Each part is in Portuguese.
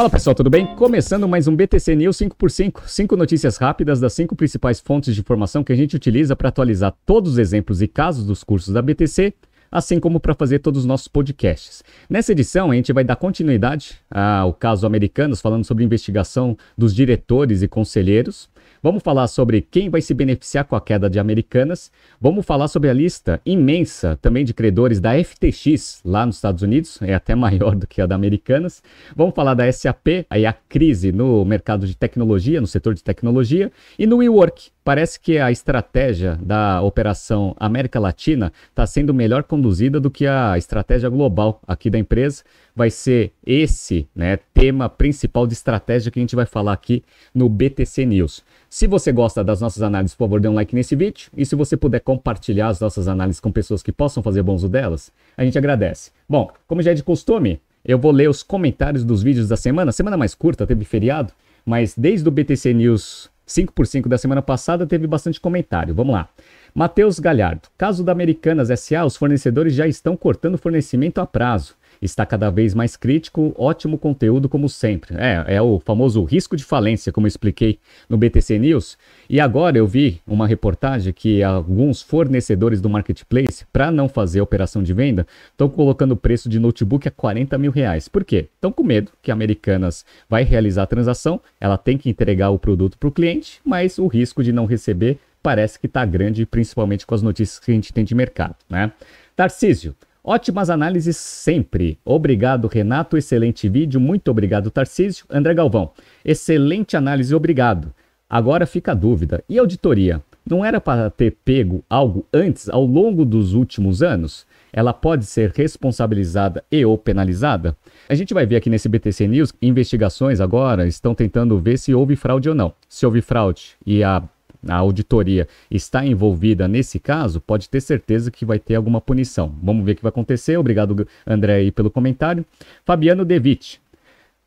Fala pessoal, tudo bem? Começando mais um BTC News 5x5, 5 notícias rápidas das 5 principais fontes de informação que a gente utiliza para atualizar todos os exemplos e casos dos cursos da BTC, assim como para fazer todos os nossos podcasts. Nessa edição, a gente vai dar continuidade ao caso Americanos, falando sobre investigação dos diretores e conselheiros. Vamos falar sobre quem vai se beneficiar com a queda de Americanas. Vamos falar sobre a lista imensa também de credores da FTX lá nos Estados Unidos, é até maior do que a da Americanas. Vamos falar da SAP, aí a crise no mercado de tecnologia, no setor de tecnologia, e no WeWork. Parece que a estratégia da operação América Latina está sendo melhor conduzida do que a estratégia global aqui da empresa. Vai ser esse né, tema principal de estratégia que a gente vai falar aqui no BTC News. Se você gosta das nossas análises, por favor, dê um like nesse vídeo. E se você puder compartilhar as nossas análises com pessoas que possam fazer bom uso delas, a gente agradece. Bom, como já é de costume, eu vou ler os comentários dos vídeos da semana. Semana mais curta, teve feriado, mas desde o BTC News 5x5 da semana passada teve bastante comentário. Vamos lá. Matheus Galhardo. Caso da Americanas SA, os fornecedores já estão cortando fornecimento a prazo está cada vez mais crítico, ótimo conteúdo como sempre. É, é o famoso risco de falência, como expliquei no BTC News. E agora eu vi uma reportagem que alguns fornecedores do marketplace, para não fazer operação de venda, estão colocando o preço de notebook a 40 mil reais. Por quê? Estão com medo que a Americanas vai realizar a transação, ela tem que entregar o produto para o cliente, mas o risco de não receber parece que está grande, principalmente com as notícias que a gente tem de mercado. Né? Tarcísio, Ótimas análises sempre. Obrigado, Renato. Excelente vídeo. Muito obrigado, Tarcísio. André Galvão. Excelente análise. Obrigado. Agora fica a dúvida. E auditoria? Não era para ter pego algo antes, ao longo dos últimos anos? Ela pode ser responsabilizada e ou penalizada? A gente vai ver aqui nesse BTC News, investigações agora estão tentando ver se houve fraude ou não. Se houve fraude e a a auditoria está envolvida nesse caso, pode ter certeza que vai ter alguma punição. Vamos ver o que vai acontecer. Obrigado, André, aí, pelo comentário. Fabiano Devitt.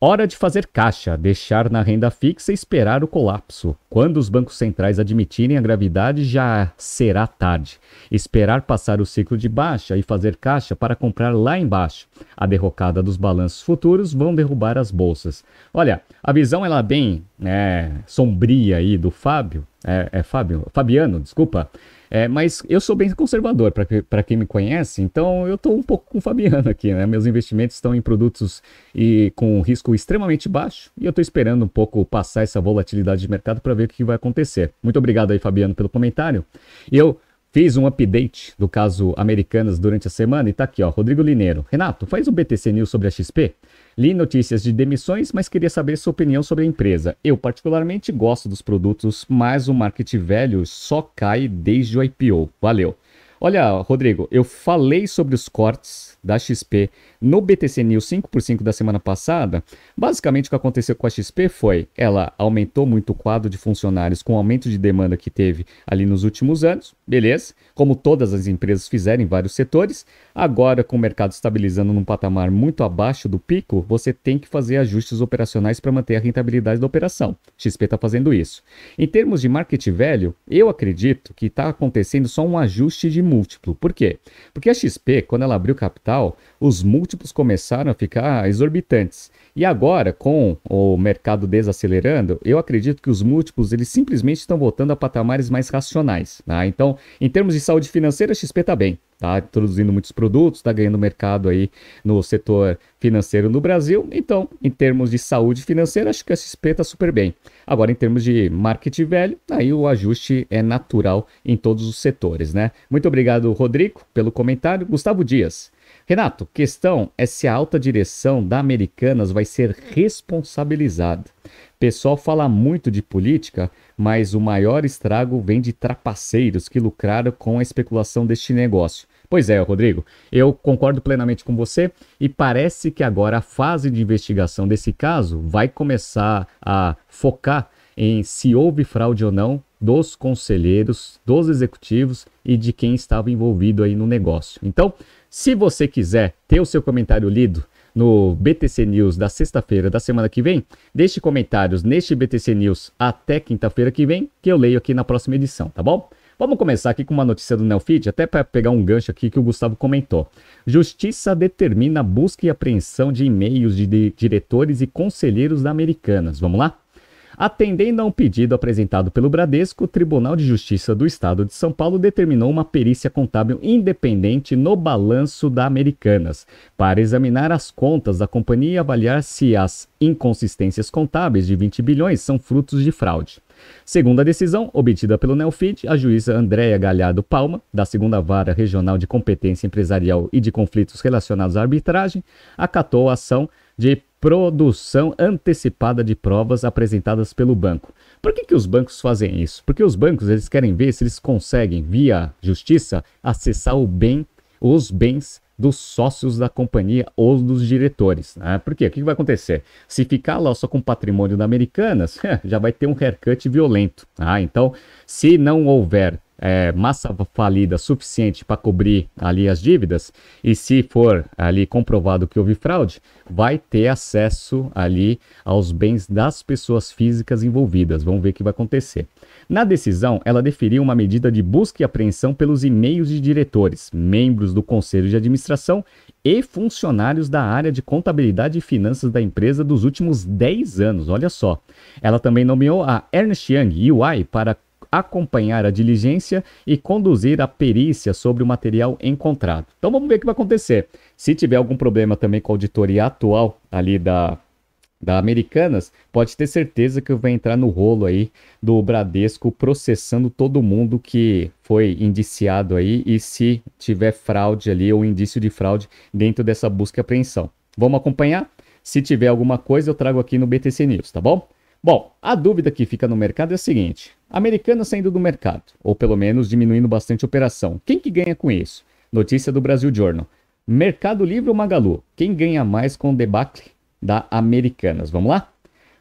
Hora de fazer caixa, deixar na renda fixa e esperar o colapso. Quando os bancos centrais admitirem a gravidade, já será tarde. Esperar passar o ciclo de baixa e fazer caixa para comprar lá embaixo. A derrocada dos balanços futuros vão derrubar as bolsas. Olha, a visão ela é bem né, sombria aí do Fábio, é, é Fábio, Fabiano, desculpa. É, mas eu sou bem conservador, para quem me conhece, então eu estou um pouco com o Fabiano aqui, né? Meus investimentos estão em produtos e com risco extremamente baixo e eu estou esperando um pouco passar essa volatilidade de mercado para ver o que vai acontecer. Muito obrigado aí, Fabiano, pelo comentário. E eu fiz um update do caso Americanas durante a semana e está aqui, ó, Rodrigo Lineiro. Renato, faz o BTC News sobre a XP? Li notícias de demissões, mas queria saber sua opinião sobre a empresa. Eu, particularmente, gosto dos produtos, mas o market velho só cai desde o IPO. Valeu. Olha, Rodrigo, eu falei sobre os cortes da XP no BTC News 5x5 da semana passada, basicamente o que aconteceu com a XP foi, ela aumentou muito o quadro de funcionários com o aumento de demanda que teve ali nos últimos anos, beleza? Como todas as empresas fizeram em vários setores, agora com o mercado estabilizando num patamar muito abaixo do pico, você tem que fazer ajustes operacionais para manter a rentabilidade da operação. XP está fazendo isso. Em termos de market value, eu acredito que está acontecendo só um ajuste de múltiplo. Por quê? Porque a XP, quando ela abriu capital, os múltiplos começaram a ficar exorbitantes. E agora, com o mercado desacelerando, eu acredito que os múltiplos eles simplesmente estão voltando a patamares mais racionais. Tá? Então, em termos de saúde financeira, a XP está bem. Está introduzindo muitos produtos, está ganhando mercado aí no setor financeiro no Brasil. Então, em termos de saúde financeira, acho que a XP está super bem. Agora, em termos de market velho, aí o ajuste é natural em todos os setores, né? Muito obrigado, Rodrigo, pelo comentário. Gustavo Dias. Renato, questão é se a alta direção da Americanas vai ser responsabilizada. Pessoal fala muito de política, mas o maior estrago vem de trapaceiros que lucraram com a especulação deste negócio. Pois é, Rodrigo, eu concordo plenamente com você e parece que agora a fase de investigação desse caso vai começar a focar em se houve fraude ou não dos conselheiros, dos executivos e de quem estava envolvido aí no negócio. Então, se você quiser ter o seu comentário lido no BTC News da sexta-feira da semana que vem, deixe comentários neste BTC News até quinta-feira que vem, que eu leio aqui na próxima edição, tá bom? Vamos começar aqui com uma notícia do Nelfit, até para pegar um gancho aqui que o Gustavo comentou. Justiça determina busca e apreensão de e-mails de diretores e conselheiros da Americanas. Vamos lá? Atendendo a um pedido apresentado pelo Bradesco, o Tribunal de Justiça do Estado de São Paulo determinou uma perícia contábil independente no balanço da Americanas, para examinar as contas da companhia e avaliar se as inconsistências contábeis de 20 bilhões são frutos de fraude. Segundo a decisão, obtida pelo Nelfit, a juíza Andréa Galhardo Palma, da segunda vara regional de competência empresarial e de conflitos relacionados à arbitragem, acatou a ação de produção antecipada de provas apresentadas pelo banco. Por que, que os bancos fazem isso? Porque os bancos eles querem ver se eles conseguem, via justiça, acessar o bem, os bens dos sócios da companhia ou dos diretores. Né? Por quê? O que vai acontecer? Se ficar lá só com patrimônio da Americanas, já vai ter um haircut violento. Tá? Então, se não houver é, massa falida suficiente para cobrir ali as dívidas, e se for ali comprovado que houve fraude, vai ter acesso ali aos bens das pessoas físicas envolvidas. Vamos ver o que vai acontecer. Na decisão, ela deferiu uma medida de busca e apreensão pelos e-mails de diretores, membros do conselho de administração e funcionários da área de contabilidade e finanças da empresa dos últimos 10 anos. Olha só. Ela também nomeou a Ernst Young UI para acompanhar a diligência e conduzir a perícia sobre o material encontrado. Então vamos ver o que vai acontecer. Se tiver algum problema também com a auditoria atual ali da da Americanas, pode ter certeza que vai entrar no rolo aí do Bradesco processando todo mundo que foi indiciado aí e se tiver fraude ali ou indício de fraude dentro dessa busca e apreensão. Vamos acompanhar? Se tiver alguma coisa, eu trago aqui no BTC News, tá bom? Bom, a dúvida que fica no mercado é a seguinte: Americana saindo do mercado, ou pelo menos diminuindo bastante a operação. Quem que ganha com isso? Notícia do Brasil Journal. Mercado Livre ou Magalu? Quem ganha mais com o debacle da Americanas? Vamos lá?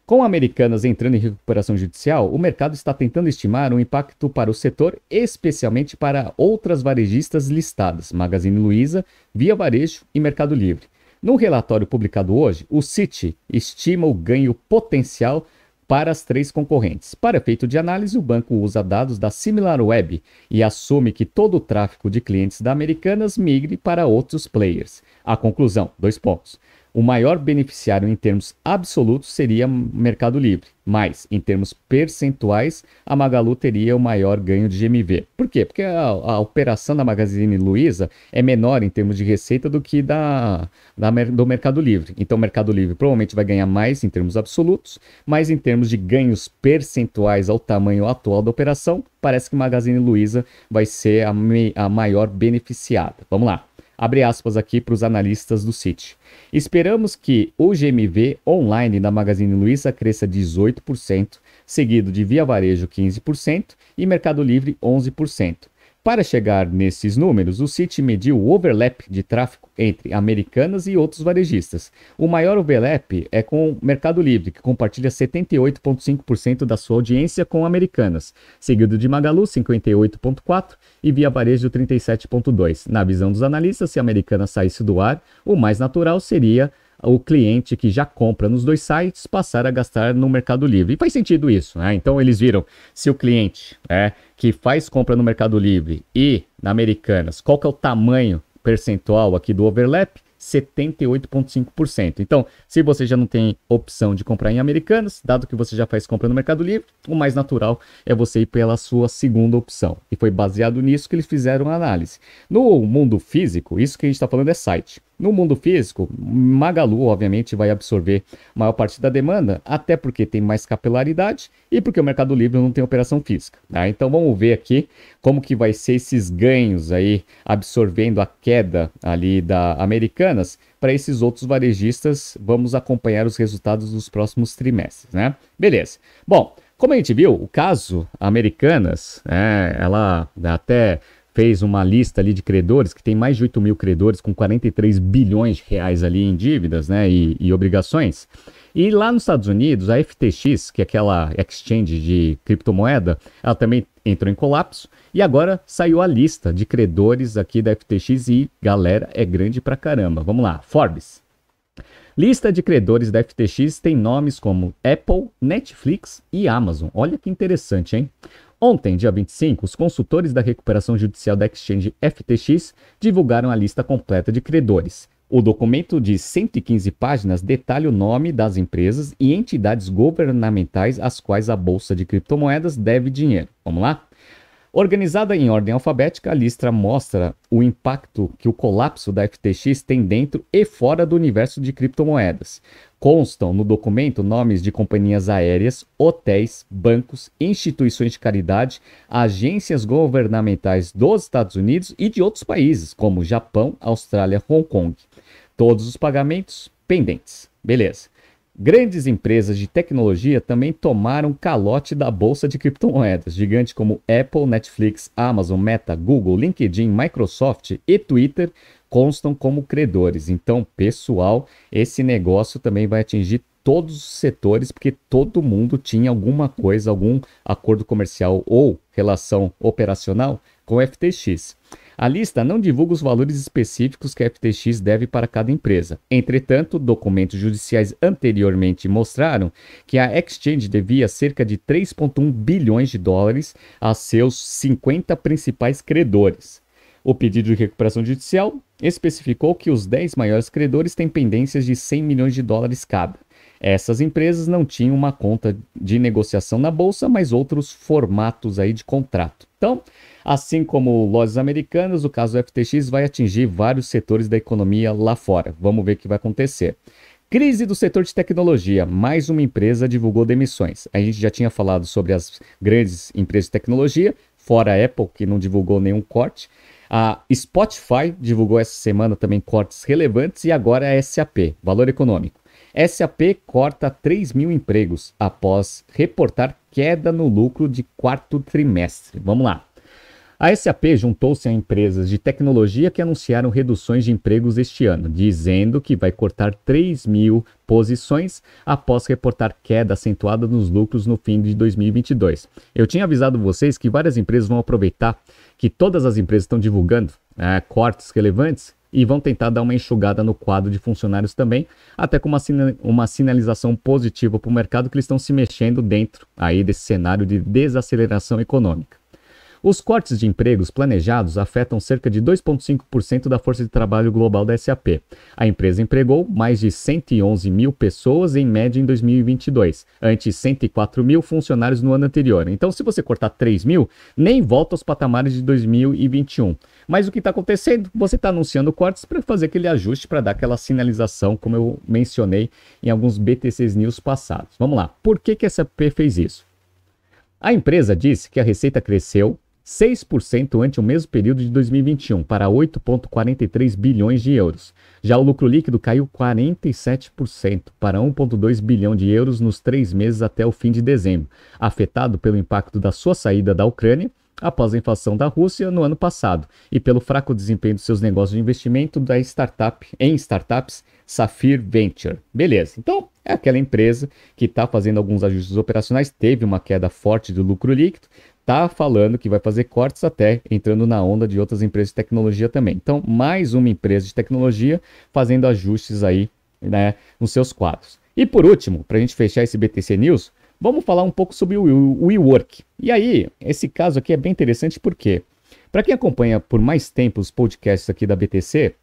Com Americanas entrando em recuperação judicial, o mercado está tentando estimar um impacto para o setor, especialmente para outras varejistas listadas, Magazine Luiza, Via Varejo e Mercado Livre. No relatório publicado hoje, o Citi estima o ganho potencial para as três concorrentes. Para efeito de análise, o banco usa dados da SimilarWeb e assume que todo o tráfego de clientes da Americanas migre para outros players. A conclusão, dois pontos. O maior beneficiário em termos absolutos seria Mercado Livre, mas em termos percentuais, a Magalu teria o maior ganho de GMV. Por quê? Porque a, a operação da Magazine Luiza é menor em termos de receita do que da, da, do Mercado Livre. Então, o Mercado Livre provavelmente vai ganhar mais em termos absolutos, mas em termos de ganhos percentuais ao tamanho atual da operação, parece que Magazine Luiza vai ser a, a maior beneficiada. Vamos lá. Abre aspas aqui para os analistas do City. Esperamos que o GMV online da Magazine Luiza cresça 18%, seguido de Via Varejo 15% e Mercado Livre 11%. Para chegar nesses números, o City mediu o overlap de tráfego entre Americanas e outros varejistas. O maior overlap é com o Mercado Livre, que compartilha 78,5% da sua audiência com Americanas, seguido de Magalu, 58,4% e Via Varejo, 37,2%. Na visão dos analistas, se a Americanas saísse do ar, o mais natural seria o cliente que já compra nos dois sites passar a gastar no Mercado Livre. E faz sentido isso, né? Então eles viram se o cliente é, que faz compra no Mercado Livre e na Americanas, qual que é o tamanho percentual aqui do overlap? 78,5%. Então, se você já não tem opção de comprar em Americanas, dado que você já faz compra no Mercado Livre, o mais natural é você ir pela sua segunda opção. E foi baseado nisso que eles fizeram a análise. No mundo físico, isso que a gente está falando é site. No mundo físico, Magalu, obviamente, vai absorver maior parte da demanda, até porque tem mais capilaridade e porque o Mercado Livre não tem operação física. Tá? Então vamos ver aqui como que vai ser esses ganhos aí, absorvendo a queda ali da Americanas para esses outros varejistas. Vamos acompanhar os resultados dos próximos trimestres, né? Beleza. Bom, como a gente viu, o caso Americanas, é, ela até fez uma lista ali de credores, que tem mais de 8 mil credores, com 43 bilhões de reais ali em dívidas né, e, e obrigações. E lá nos Estados Unidos, a FTX, que é aquela exchange de criptomoeda, ela também entrou em colapso e agora saiu a lista de credores aqui da FTX e galera, é grande pra caramba. Vamos lá, Forbes. Lista de credores da FTX tem nomes como Apple, Netflix e Amazon. Olha que interessante, hein? Ontem, dia 25, os consultores da recuperação judicial da Exchange FTX divulgaram a lista completa de credores. O documento de 115 páginas detalha o nome das empresas e entidades governamentais às quais a bolsa de criptomoedas deve dinheiro. Vamos lá? Organizada em ordem alfabética, a lista mostra o impacto que o colapso da FTX tem dentro e fora do universo de criptomoedas. Constam no documento nomes de companhias aéreas, hotéis, bancos, instituições de caridade, agências governamentais dos Estados Unidos e de outros países, como Japão, Austrália, Hong Kong. Todos os pagamentos pendentes. Beleza. Grandes empresas de tecnologia também tomaram calote da bolsa de criptomoedas. Gigantes como Apple, Netflix, Amazon, Meta, Google, LinkedIn, Microsoft e Twitter constam como credores. Então, pessoal, esse negócio também vai atingir todos os setores, porque todo mundo tinha alguma coisa, algum acordo comercial ou relação operacional com FTX. A lista não divulga os valores específicos que a FTX deve para cada empresa. Entretanto, documentos judiciais anteriormente mostraram que a exchange devia cerca de 3,1 bilhões de dólares a seus 50 principais credores. O pedido de recuperação judicial especificou que os 10 maiores credores têm pendências de 100 milhões de dólares cada. Essas empresas não tinham uma conta de negociação na bolsa, mas outros formatos aí de contrato. Então, Assim como lojas americanas, o caso do FTX vai atingir vários setores da economia lá fora. Vamos ver o que vai acontecer. Crise do setor de tecnologia. Mais uma empresa divulgou demissões. A gente já tinha falado sobre as grandes empresas de tecnologia, fora a Apple, que não divulgou nenhum corte. A Spotify divulgou essa semana também cortes relevantes e agora a SAP, valor econômico. SAP corta 3 mil empregos após reportar queda no lucro de quarto trimestre. Vamos lá. A SAP juntou-se a empresas de tecnologia que anunciaram reduções de empregos este ano, dizendo que vai cortar 3 mil posições após reportar queda acentuada nos lucros no fim de 2022. Eu tinha avisado vocês que várias empresas vão aproveitar que todas as empresas estão divulgando é, cortes relevantes e vão tentar dar uma enxugada no quadro de funcionários também, até com uma, uma sinalização positiva para o mercado que eles estão se mexendo dentro aí desse cenário de desaceleração econômica. Os cortes de empregos planejados afetam cerca de 2,5% da força de trabalho global da SAP. A empresa empregou mais de 111 mil pessoas em média em 2022, ante 104 mil funcionários no ano anterior. Então, se você cortar 3 mil, nem volta aos patamares de 2021. Mas o que está acontecendo? Você está anunciando cortes para fazer aquele ajuste, para dar aquela sinalização, como eu mencionei em alguns BTCs News passados. Vamos lá. Por que, que a SAP fez isso? A empresa disse que a receita cresceu 6% ante o mesmo período de 2021, para 8,43 bilhões de euros. Já o lucro líquido caiu 47%, para 1,2 bilhão de euros nos três meses até o fim de dezembro, afetado pelo impacto da sua saída da Ucrânia após a invasão da Rússia no ano passado e pelo fraco desempenho de seus negócios de investimento da startup em startups Safir Venture. Beleza, então é aquela empresa que está fazendo alguns ajustes operacionais, teve uma queda forte do lucro líquido, está falando que vai fazer cortes até entrando na onda de outras empresas de tecnologia também. Então, mais uma empresa de tecnologia fazendo ajustes aí né, nos seus quadros. E por último, para a gente fechar esse BTC News, vamos falar um pouco sobre o WeWork. E aí, esse caso aqui é bem interessante porque, para quem acompanha por mais tempo os podcasts aqui da BTC,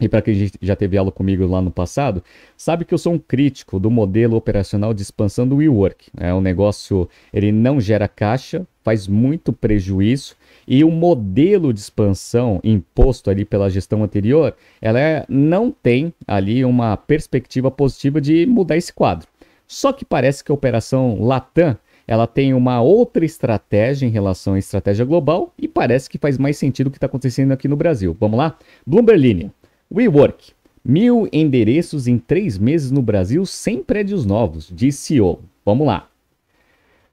e para quem já teve aula comigo lá no passado, sabe que eu sou um crítico do modelo operacional de expansão do WeWork. É um negócio, ele não gera caixa, faz muito prejuízo e o modelo de expansão imposto ali pela gestão anterior, ela é, não tem ali uma perspectiva positiva de mudar esse quadro. Só que parece que a operação Latam ela tem uma outra estratégia em relação à estratégia global e parece que faz mais sentido o que está acontecendo aqui no Brasil. Vamos lá? Bloomberg Linha. WeWork. Mil endereços em três meses no Brasil sem prédios novos, disse CEO. Vamos lá.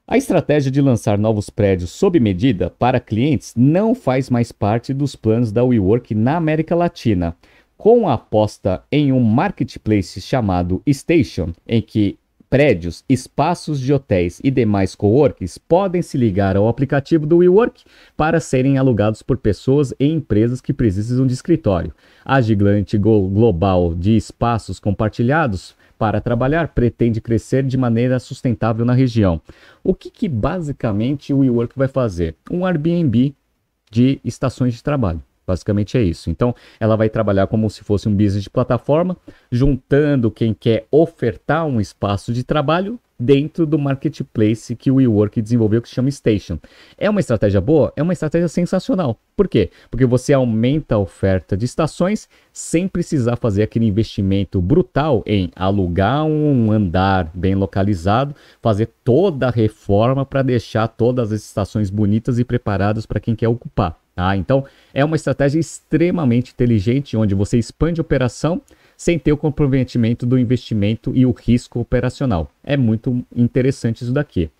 A estratégia de lançar novos prédios sob medida para clientes não faz mais parte dos planos da WeWork na América Latina. Com a aposta em um marketplace chamado Station, em que prédios, espaços de hotéis e demais coworks podem se ligar ao aplicativo do WeWork para serem alugados por pessoas e empresas que precisam de escritório. A gigante global de espaços compartilhados para trabalhar, pretende crescer de maneira sustentável na região. O que, que basicamente o WeWork vai fazer? Um Airbnb de estações de trabalho. Basicamente é isso. Então, ela vai trabalhar como se fosse um business de plataforma, juntando quem quer ofertar um espaço de trabalho dentro do marketplace que o WeWork desenvolveu, que se chama Station. É uma estratégia boa? É uma estratégia sensacional. Por quê? Porque você aumenta a oferta de estações sem precisar fazer aquele investimento brutal em alugar um andar bem localizado, fazer toda a reforma para deixar todas as estações bonitas e preparadas para quem quer ocupar. Tá? Então, é uma estratégia extremamente inteligente, onde você expande a operação sem ter o comprometimento do investimento e o risco operacional. É muito interessante isso daqui.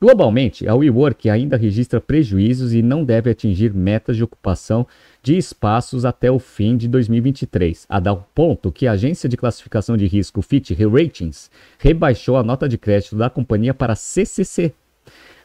Globalmente, a WeWork ainda registra prejuízos e não deve atingir metas de ocupação de espaços até o fim de 2023, a dar ponto que a agência de classificação de risco Fitch Ratings rebaixou a nota de crédito da companhia para CCC,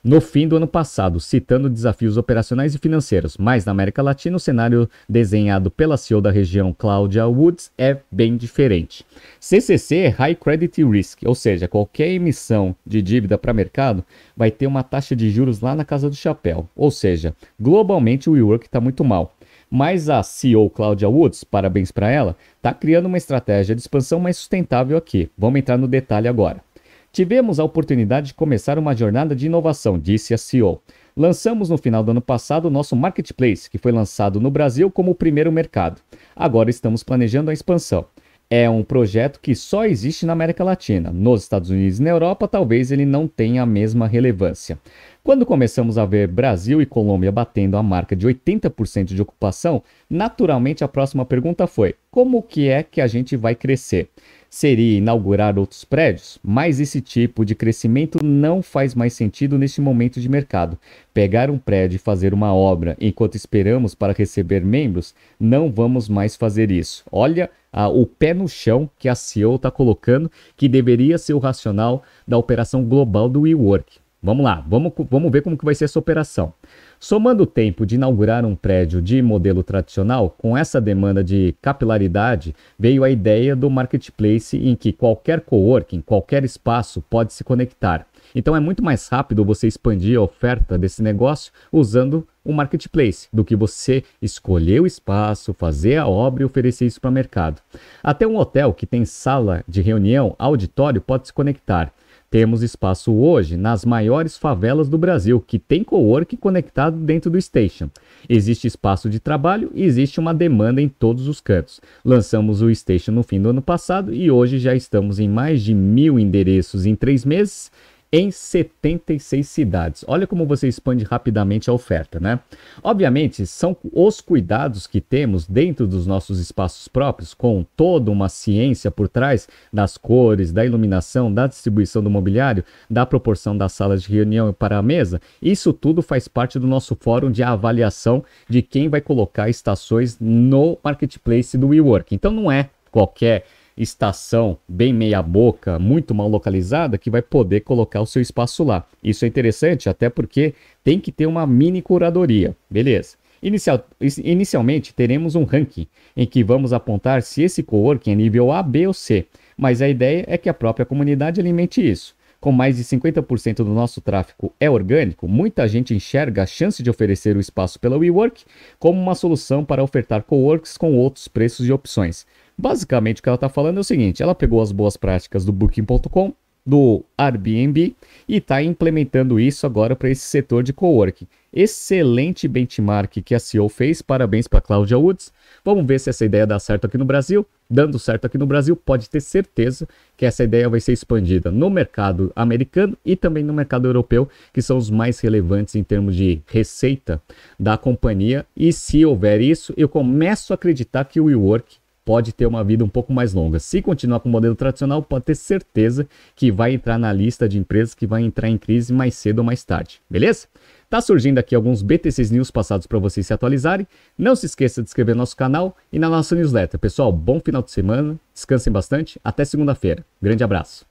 no fim do ano passado, citando desafios operacionais e financeiros. Mas na América Latina, o cenário desenhado pela CEO da região, Claudia Woods, é bem diferente. CCC é High Credit Risk, ou seja, qualquer emissão de dívida para mercado vai ter uma taxa de juros lá na casa do chapéu. Ou seja, globalmente o WeWork está muito mal. Mas a CEO Claudia Woods, parabéns para ela, está criando uma estratégia de expansão mais sustentável aqui. Vamos entrar no detalhe agora. Tivemos a oportunidade de começar uma jornada de inovação, disse a CEO. Lançamos no final do ano passado o nosso marketplace, que foi lançado no Brasil como o primeiro mercado. Agora estamos planejando a expansão. É um projeto que só existe na América Latina. Nos Estados Unidos e na Europa, talvez ele não tenha a mesma relevância. Quando começamos a ver Brasil e Colômbia batendo a marca de 80% de ocupação, naturalmente a próxima pergunta foi: como que é que a gente vai crescer? Seria inaugurar outros prédios, mas esse tipo de crescimento não faz mais sentido neste momento de mercado. Pegar um prédio e fazer uma obra enquanto esperamos para receber membros, não vamos mais fazer isso. Olha o pé no chão que a CEO está colocando, que deveria ser o racional da operação global do WeWork. Vamos lá, vamos, vamos ver como que vai ser essa operação. Somando o tempo de inaugurar um prédio de modelo tradicional, com essa demanda de capilaridade, veio a ideia do marketplace em que qualquer coworking, qualquer espaço pode se conectar. Então é muito mais rápido você expandir a oferta desse negócio usando o marketplace do que você escolher o espaço, fazer a obra e oferecer isso para o mercado. Até um hotel que tem sala de reunião, auditório, pode se conectar. Temos espaço hoje nas maiores favelas do Brasil, que tem cowork conectado dentro do Station. Existe espaço de trabalho e existe uma demanda em todos os cantos. Lançamos o Station no fim do ano passado e hoje já estamos em mais de mil endereços em três meses em 76 cidades. Olha como você expande rapidamente a oferta, né? Obviamente, são os cuidados que temos dentro dos nossos espaços próprios, com toda uma ciência por trás das cores, da iluminação, da distribuição do mobiliário, da proporção das salas de reunião para a mesa. Isso tudo faz parte do nosso fórum de avaliação de quem vai colocar estações no marketplace do WeWork. Então não é qualquer estação bem meia boca, muito mal localizada, que vai poder colocar o seu espaço lá. Isso é interessante até porque tem que ter uma mini curadoria, beleza? Inicial, inicialmente teremos um ranking em que vamos apontar se esse coworking é nível A, B ou C, mas a ideia é que a própria comunidade alimente isso. Com mais de 50% do nosso tráfego é orgânico, muita gente enxerga a chance de oferecer o espaço pela WeWork como uma solução para ofertar coworks com outros preços e opções. Basicamente, o que ela está falando é o seguinte: ela pegou as boas práticas do Booking.com, do Airbnb e está implementando isso agora para esse setor de coworking. Excelente benchmark que a CEO fez, parabéns para Claudia Woods. Vamos ver se essa ideia dá certo aqui no Brasil. Dando certo aqui no Brasil, pode ter certeza que essa ideia vai ser expandida no mercado americano e também no mercado europeu, que são os mais relevantes em termos de receita da companhia. E se houver isso, eu começo a acreditar que o WeWork pode ter uma vida um pouco mais longa. Se continuar com o modelo tradicional, pode ter certeza que vai entrar na lista de empresas que vai entrar em crise mais cedo ou mais tarde, beleza? Tá surgindo aqui alguns BTCs News passados para vocês se atualizarem. Não se esqueça de inscrever no nosso canal e na nossa newsletter. Pessoal, bom final de semana, descansem bastante, até segunda-feira. Grande abraço.